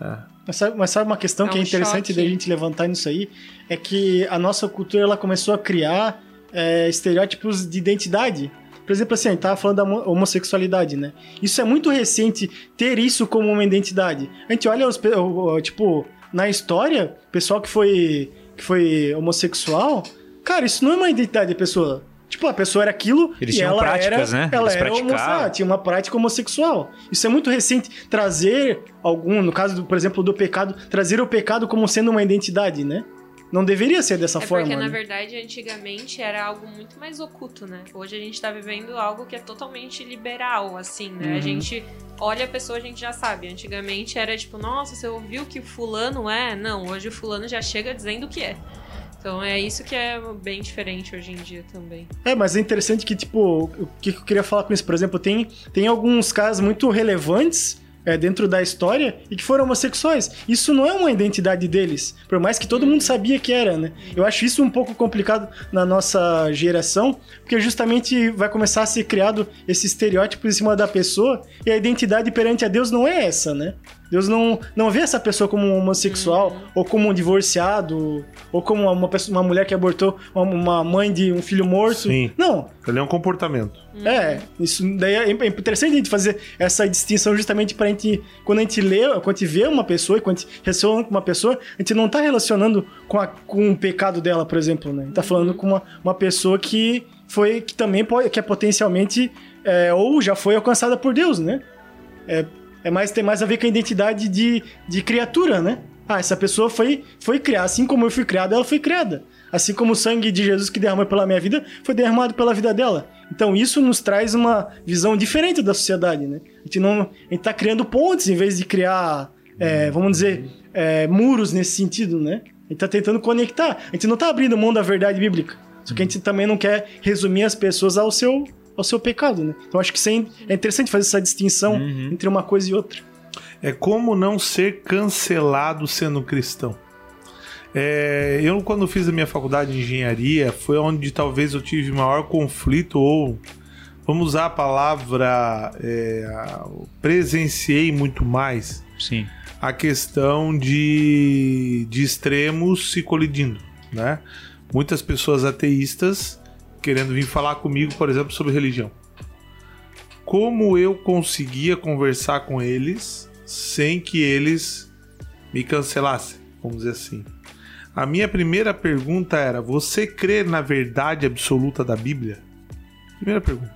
B: É.
C: Mas sabe, mas sabe uma questão
A: É
C: que é
A: um
C: interessante
A: choque.
C: da gente levantar nisso aí? É que a nossa cultura ela começou a criar é, estereótipos de identidade. Por exemplo, assim, a gente tava falando da homo- homossexualidade, né? Isso é muito recente ter isso como uma identidade. A gente olha os, tipo, na história, o pessoal que foi, que foi homossexual, cara, isso não é uma identidade da pessoa. Tipo, a pessoa era aquilo
D: Eles
C: e
D: tinham
C: ela
D: práticas,
C: era,
D: né?
C: Ela
D: Eles
C: era homossexual, tinha uma prática homossexual. Isso é muito recente. Trazer algum, no caso, do, por exemplo, do pecado, trazer o pecado como sendo uma identidade, né? Não deveria ser dessa
A: É
C: forma.
A: porque, na
C: né?
A: verdade, antigamente era algo muito mais oculto, né? Hoje a gente tá vivendo algo que é totalmente liberal, assim, né?
C: Uhum.
A: A gente olha a pessoa, a gente já sabe. Antigamente era tipo, nossa, você ouviu que o fulano é? Não, hoje o fulano já chega dizendo o que é. Então é isso que é bem diferente hoje em dia também.
C: É, mas é interessante que, tipo, o que eu queria falar com isso? Por exemplo, tem, tem alguns casos muito relevantes é, dentro da história e que foram homossexuais. Isso não é uma identidade deles, por mais que todo mundo sabia que era, né? Eu acho isso um pouco complicado na nossa geração, porque justamente vai começar a ser criado esse estereótipo em cima da pessoa e a identidade perante a Deus não é essa, né? Deus não, não vê essa pessoa como um homossexual, ou como um divorciado, ou como uma, pessoa, uma mulher que abortou uma, uma mãe de um filho morto.
B: Sim.
C: Não,
B: Ele é um comportamento.
C: é, isso daí é é interessante a gente fazer essa distinção justamente pra gente, quando a gente lê, quando a gente vê uma pessoa, e quando a gente relaciona com uma pessoa, a gente não tá relacionando com, a, com o pecado dela, por exemplo, né? A gente tá falando com uma, uma pessoa que foi, que também pode, que é potencialmente, é, ou já foi alcançada por Deus, né? É, é mais, tem mais a ver com a identidade de, de criatura, né? Ah, essa pessoa foi, foi criada, assim como eu fui criado, ela foi criada. Assim como o sangue de Jesus que derramou pela minha vida foi derramado pela vida dela. Então isso nos traz uma visão diferente da sociedade, né? A gente não, a gente tá criando pontes em vez de criar, é, vamos dizer, é, muros nesse sentido, né? A gente tá tentando conectar. A gente não tá abrindo mão da verdade bíblica. Só que a gente também não quer resumir as pessoas ao seu, ao seu pecado, né? Então acho que isso é é interessante fazer essa distinção entre uma coisa e outra.
B: É como não ser cancelado sendo cristão. É, eu, quando fiz a minha faculdade de engenharia, foi onde talvez eu tive maior conflito, ou vamos usar a palavra, é, presenciei muito mais
D: Sim.
B: a questão de, de extremos se colidindo, né? Muitas pessoas ateístas querendo vir falar comigo, por exemplo, sobre religião. Como eu conseguia conversar com eles sem que eles me cancelassem, vamos dizer assim. A minha primeira pergunta era: você crê na verdade absoluta da Bíblia? Primeira pergunta.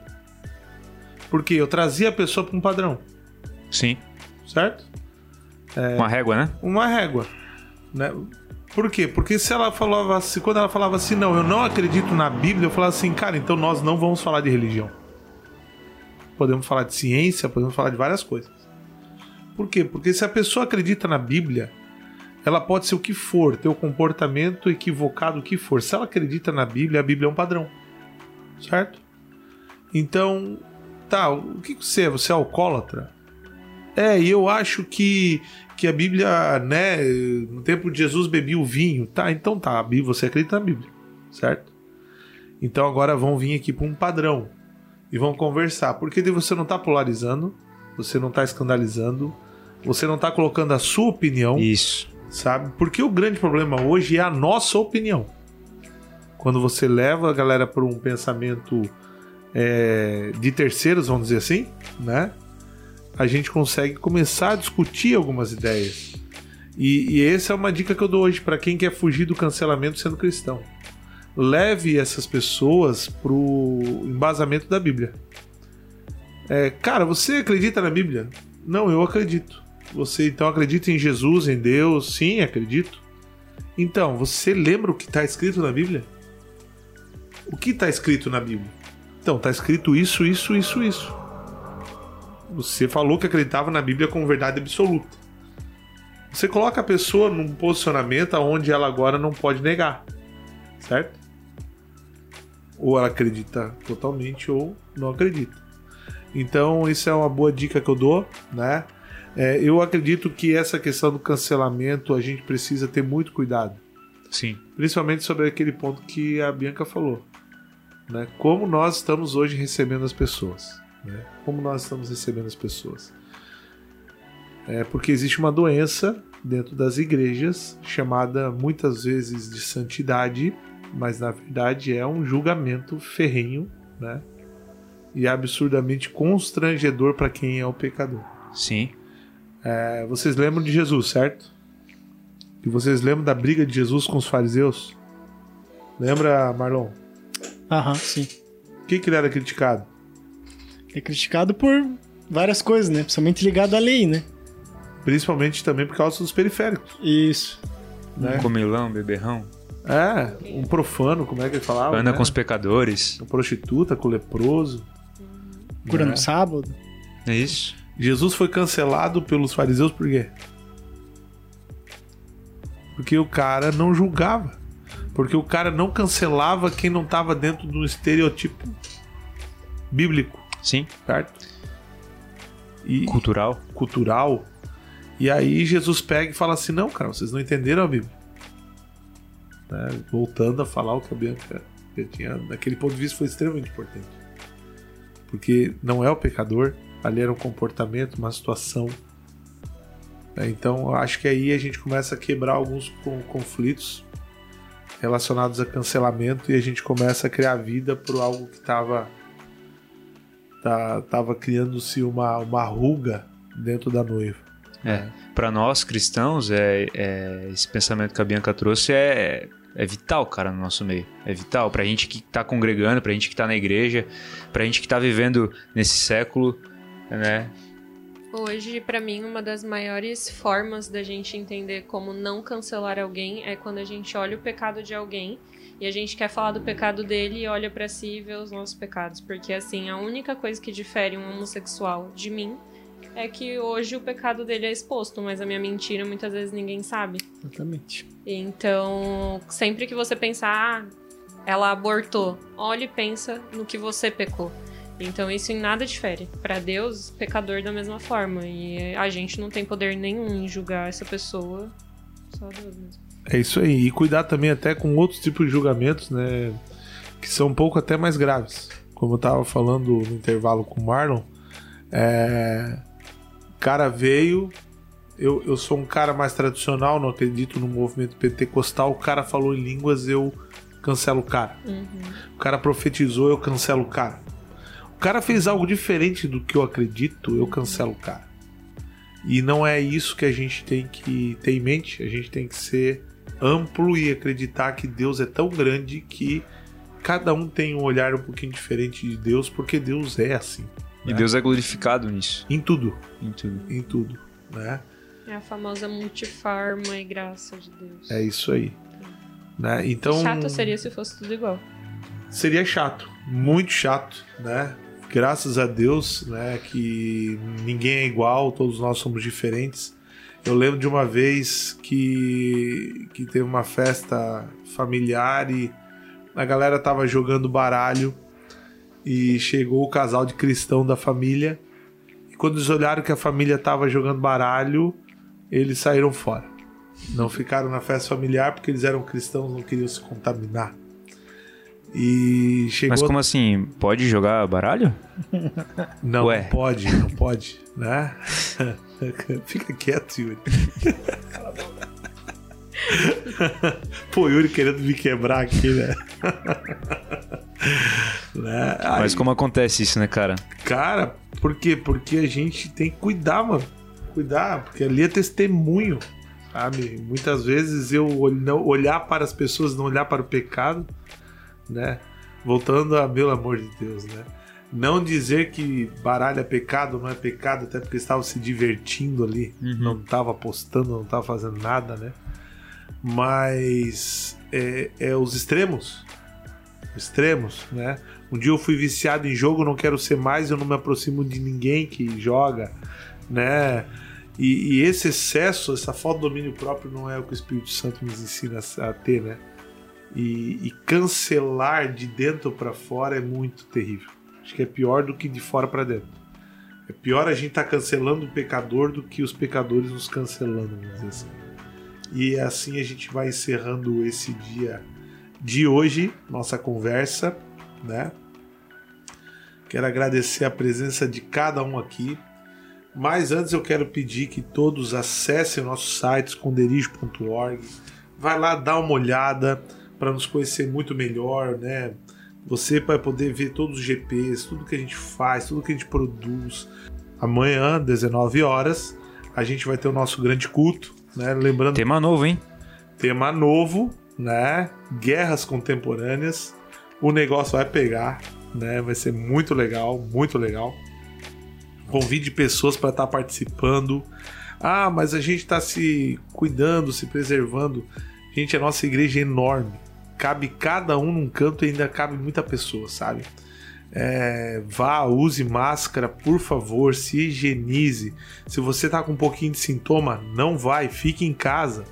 B: Porque eu trazia a pessoa para um padrão,
D: Sim.
B: certo?
D: Com a régua, né?
B: uma régua, né? Por quê? Porque se ela falava assim, quando ela falava assim, não, eu não acredito na Bíblia, eu falava assim, cara, então nós não vamos falar de religião. Podemos falar de ciência, podemos falar de várias coisas. Por quê? Porque se a pessoa acredita na Bíblia, ela pode ser o que for, ter o comportamento equivocado o que for. Se ela acredita na Bíblia, a Bíblia é um padrão. Certo? Então, tá, o que você é? Você é alcoólatra? É, e eu acho que, que a Bíblia, né, no tempo de Jesus bebia o vinho. Tá, então tá, você acredita na Bíblia, certo? Então agora vão vir aqui para um padrão e vão conversar. Porque daí você não tá polarizando, você não tá escandalizando, você não tá colocando a sua opinião,
D: Isso.
B: sabe? Porque o grande problema hoje é a nossa opinião. Quando você leva a galera para um pensamento é, de terceiros, vamos dizer assim, né? A gente consegue começar a discutir algumas ideias. E, e essa é uma dica que eu dou hoje para quem quer fugir do cancelamento sendo cristão. Leve essas pessoas pro embasamento da Bíblia. É, cara, você acredita na Bíblia? Não, eu acredito. Você então acredita em Jesus, em Deus? Sim, acredito. Então, você lembra o que está escrito na Bíblia? O que está escrito na Bíblia? Então, está escrito isso, isso, isso, isso. Você falou que acreditava na Bíblia como verdade absoluta. Você coloca a pessoa num posicionamento onde ela agora não pode negar, certo? Ou ela acredita totalmente ou não acredita. Então, isso é uma boa dica que eu dou, né? É, eu acredito que essa questão do cancelamento a gente precisa ter muito cuidado.
D: Sim.
B: Principalmente sobre aquele ponto que a Bianca falou. Né? Como nós estamos hoje recebendo as pessoas. Né? Como nós estamos recebendo as pessoas. É porque existe uma doença dentro das igrejas chamada muitas vezes de santidade, mas na verdade é um julgamento ferrenho, né? E absurdamente constrangedor para quem é o pecador.
D: Sim.
B: É, vocês lembram de Jesus, certo? E vocês lembram da briga de Jesus com os fariseus? Lembra, Marlon?
C: Aham, sim.
B: O que, que ele era criticado?
C: É criticado por várias coisas, né? Principalmente ligado à lei, né?
B: Principalmente também por causa dos periféricos.
C: Isso.
B: Né?
D: Um comilão, beberrão.
B: É, um profano, como é que ele falava?
D: Anda
B: né?
D: com os pecadores.
B: Uma prostituta, com o leproso.
C: Cura
B: né?
C: no sábado.
D: É isso?
B: Jesus foi cancelado pelos fariseus por quê? Porque o cara não julgava. Porque o cara não cancelava quem não estava dentro do estereotipo bíblico,
D: Sim.
B: certo? E
D: Cultural.
B: cultural. E aí Jesus pega e fala assim: não, cara, vocês não entenderam a Bíblia. Né? Voltando a falar o que a Bianca já tinha, naquele ponto de vista, foi extremamente importante. Porque não é o pecador, ali era um comportamento, uma situação. né? Então, acho que aí a gente começa a quebrar alguns con- conflitos relacionados a cancelamento e a gente começa a criar vida por algo que estava tá, tava criando-se uma, uma ruga dentro da noiva.
D: É. Para nós cristãos, é, é, esse pensamento que a Bianca trouxe é, é vital, cara, no nosso meio. É vital. Pra gente que tá congregando, pra gente que tá na igreja, pra gente que tá vivendo nesse século, né?
A: Hoje, pra mim, uma das maiores formas da gente entender como não cancelar alguém é quando a gente olha o pecado de alguém e a gente quer falar do pecado dele e olha pra si e vê os nossos pecados. Porque, assim, a única coisa que difere um homossexual de mim é que hoje o pecado dele é exposto, mas a minha mentira muitas vezes ninguém sabe.
C: Exatamente.
A: Então, sempre que você pensar, ah, ela abortou, olhe e pensa no que você pecou. Então, isso em nada difere. Pra Deus, pecador da mesma forma. E a gente não tem poder nenhum em julgar essa pessoa. Só Deus mesmo.
B: É isso aí. E cuidar também até com outros tipos de julgamentos, né? Que são um pouco até mais graves. Como eu tava falando no intervalo com o Marlon, é... o cara veio. Eu, eu sou um cara mais tradicional, não acredito no movimento pentecostal. O cara falou em línguas, eu cancelo o cara. O cara profetizou, eu cancelo o cara. O cara fez algo diferente do que eu acredito, eu cancelo o cara. E não é isso que a gente tem que ter em mente. A gente tem que ser amplo e acreditar que Deus é tão grande que cada um tem um olhar um pouquinho diferente de Deus, porque Deus é assim.
D: E
B: É.
D: Deus é glorificado nisso,
B: Em tudo,
D: em tudo.
B: em tudo, né?
A: É a famosa multiforma e graça de Deus.
B: É isso aí. Né? Então
A: Chato seria se fosse tudo igual.
B: seria chato, muito chato, né? Graças a Deus, né, que ninguém é igual, todos nós somos diferentes. Eu lembro de uma vez que, que teve uma festa familiar e a galera tava jogando baralho e chegou o casal de cristão da família. E quando eles olharam que a família tava jogando baralho, eles saíram fora. Não ficaram na festa familiar porque eles eram cristãos, não queriam se contaminar. E chegou.
D: Mas como assim? Pode jogar baralho? <laughs>
B: Não,
D: Ué.
B: não pode, não pode, né? <laughs> Fica quieto, Yuri. <laughs> Pô, Yuri querendo me quebrar aqui, né? né? Aí,
D: Mas como acontece isso, né, cara?
B: Cara, por quê? Porque a gente tem que cuidar, mano. Cuidar, porque ali é testemunho, sabe? Muitas vezes eu olhar para as pessoas, não olhar para o pecado, né? Voltando a, pelo amor de Deus, né? Não dizer que baralho é pecado, não é pecado, até porque estavam se divertindo ali, não estava apostando, não estava fazendo nada, né? Mas é, é os extremos, extremos, né? Um dia eu fui viciado em jogo, não quero ser mais, eu não me aproximo de ninguém que joga, né? E, e esse excesso, essa falta de domínio próprio não é o que o Espírito Santo nos ensina a ter, né? E, e cancelar de dentro para fora é muito terrível. Acho que é pior do que de fora para dentro. É pior a gente estar tá cancelando o pecador do que os pecadores nos cancelando, assim. E assim a gente vai encerrando esse dia de hoje, nossa conversa, né? Quero agradecer a presença de cada um aqui. Mas antes eu quero pedir que todos acessem o nosso site esconderijo.org. Vai lá dar uma olhada para nos conhecer muito melhor, né? Você vai poder ver todos os GPs, tudo que a gente faz, tudo que a gente produz. Amanhã, 19 horas, a gente vai ter o nosso grande culto, né? Lembrando.
D: Tema novo, hein?
B: Tema novo, né? Guerras contemporâneas. O negócio vai pegar, né? Vai ser muito legal, muito legal. Convide pessoas para estar tá participando. Ah, mas a gente está se cuidando, se preservando. Gente, a nossa igreja é enorme cabe cada um num canto e ainda cabe muita pessoa, sabe? É, vá, use máscara, por favor, se higienize. Se você tá com um pouquinho de sintoma, não vai, fique em casa.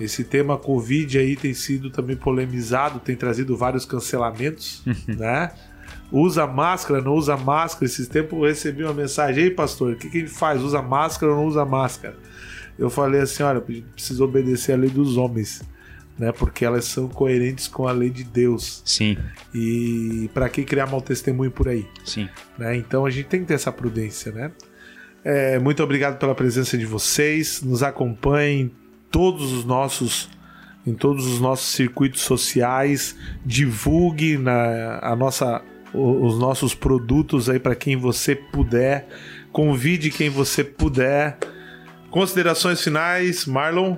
B: Esse tema Covid aí tem sido também polemizado, tem trazido vários cancelamentos, né? Usa máscara, não usa máscara. Esses tempos eu recebi uma mensagem, ei pastor, o que, que ele faz? Usa máscara ou não usa máscara? Eu falei assim, olha, precisa obedecer a lei dos homens né? Porque elas são coerentes com a lei de Deus.
D: Sim.
B: E para que criar mau testemunho por aí?
D: Sim.
B: Né? Então a gente tem que ter essa prudência, né? É, muito obrigado pela presença de vocês. Nos acompanhem todos os nossos em todos os nossos circuitos sociais, divulgue na, a nossa, os nossos produtos aí para quem você puder, convide quem você puder. Considerações finais, Marlon?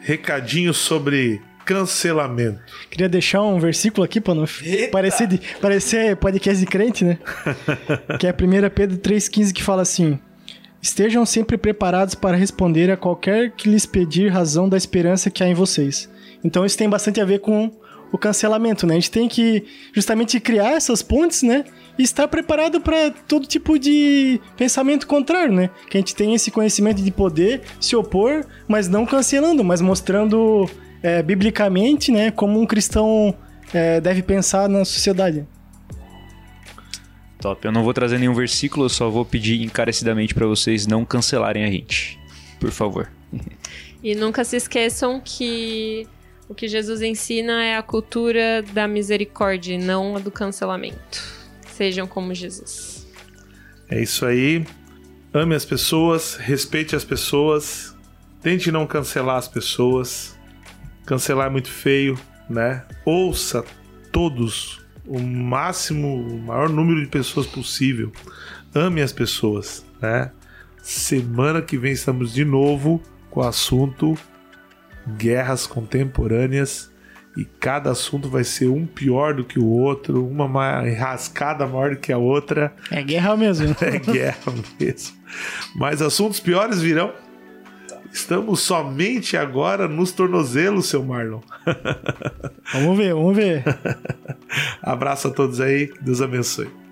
B: Recadinho sobre cancelamento.
C: Queria deixar um versículo aqui para não parecer, de, parecer podcast de crente, né? <laughs> que é 1 Pedro 3,15 que fala assim: Estejam sempre preparados para responder a qualquer que lhes pedir razão da esperança que há em vocês. Então isso tem bastante a ver com o cancelamento, né? A gente tem que justamente criar essas pontes, né? E estar preparado para todo tipo de pensamento contrário, né? Que a gente tem esse conhecimento de poder se opor, mas não cancelando, mas mostrando é, biblicamente, né? Como um cristão é, deve pensar na sociedade.
D: Top. Eu não vou trazer nenhum versículo, eu só vou pedir encarecidamente para vocês não cancelarem a gente. Por favor.
A: E nunca se esqueçam que o que Jesus ensina é a cultura da misericórdia não a do cancelamento. Sejam como Jesus.
B: É isso aí. Ame as pessoas, respeite as pessoas, tente não cancelar as pessoas. Cancelar é muito feio, né? Ouça todos, o máximo, o maior número de pessoas possível. Ame as pessoas, né? Semana que vem estamos de novo com o assunto guerras contemporâneas e cada assunto vai ser um pior do que o outro, uma enrascada maior do que a outra.
C: É guerra mesmo. <laughs>
B: é guerra mesmo. Mas assuntos piores virão. Estamos somente agora nos tornozelos, seu Marlon.
C: vamos ver, vamos ver. <laughs>
B: Abraço a todos aí, Deus abençoe.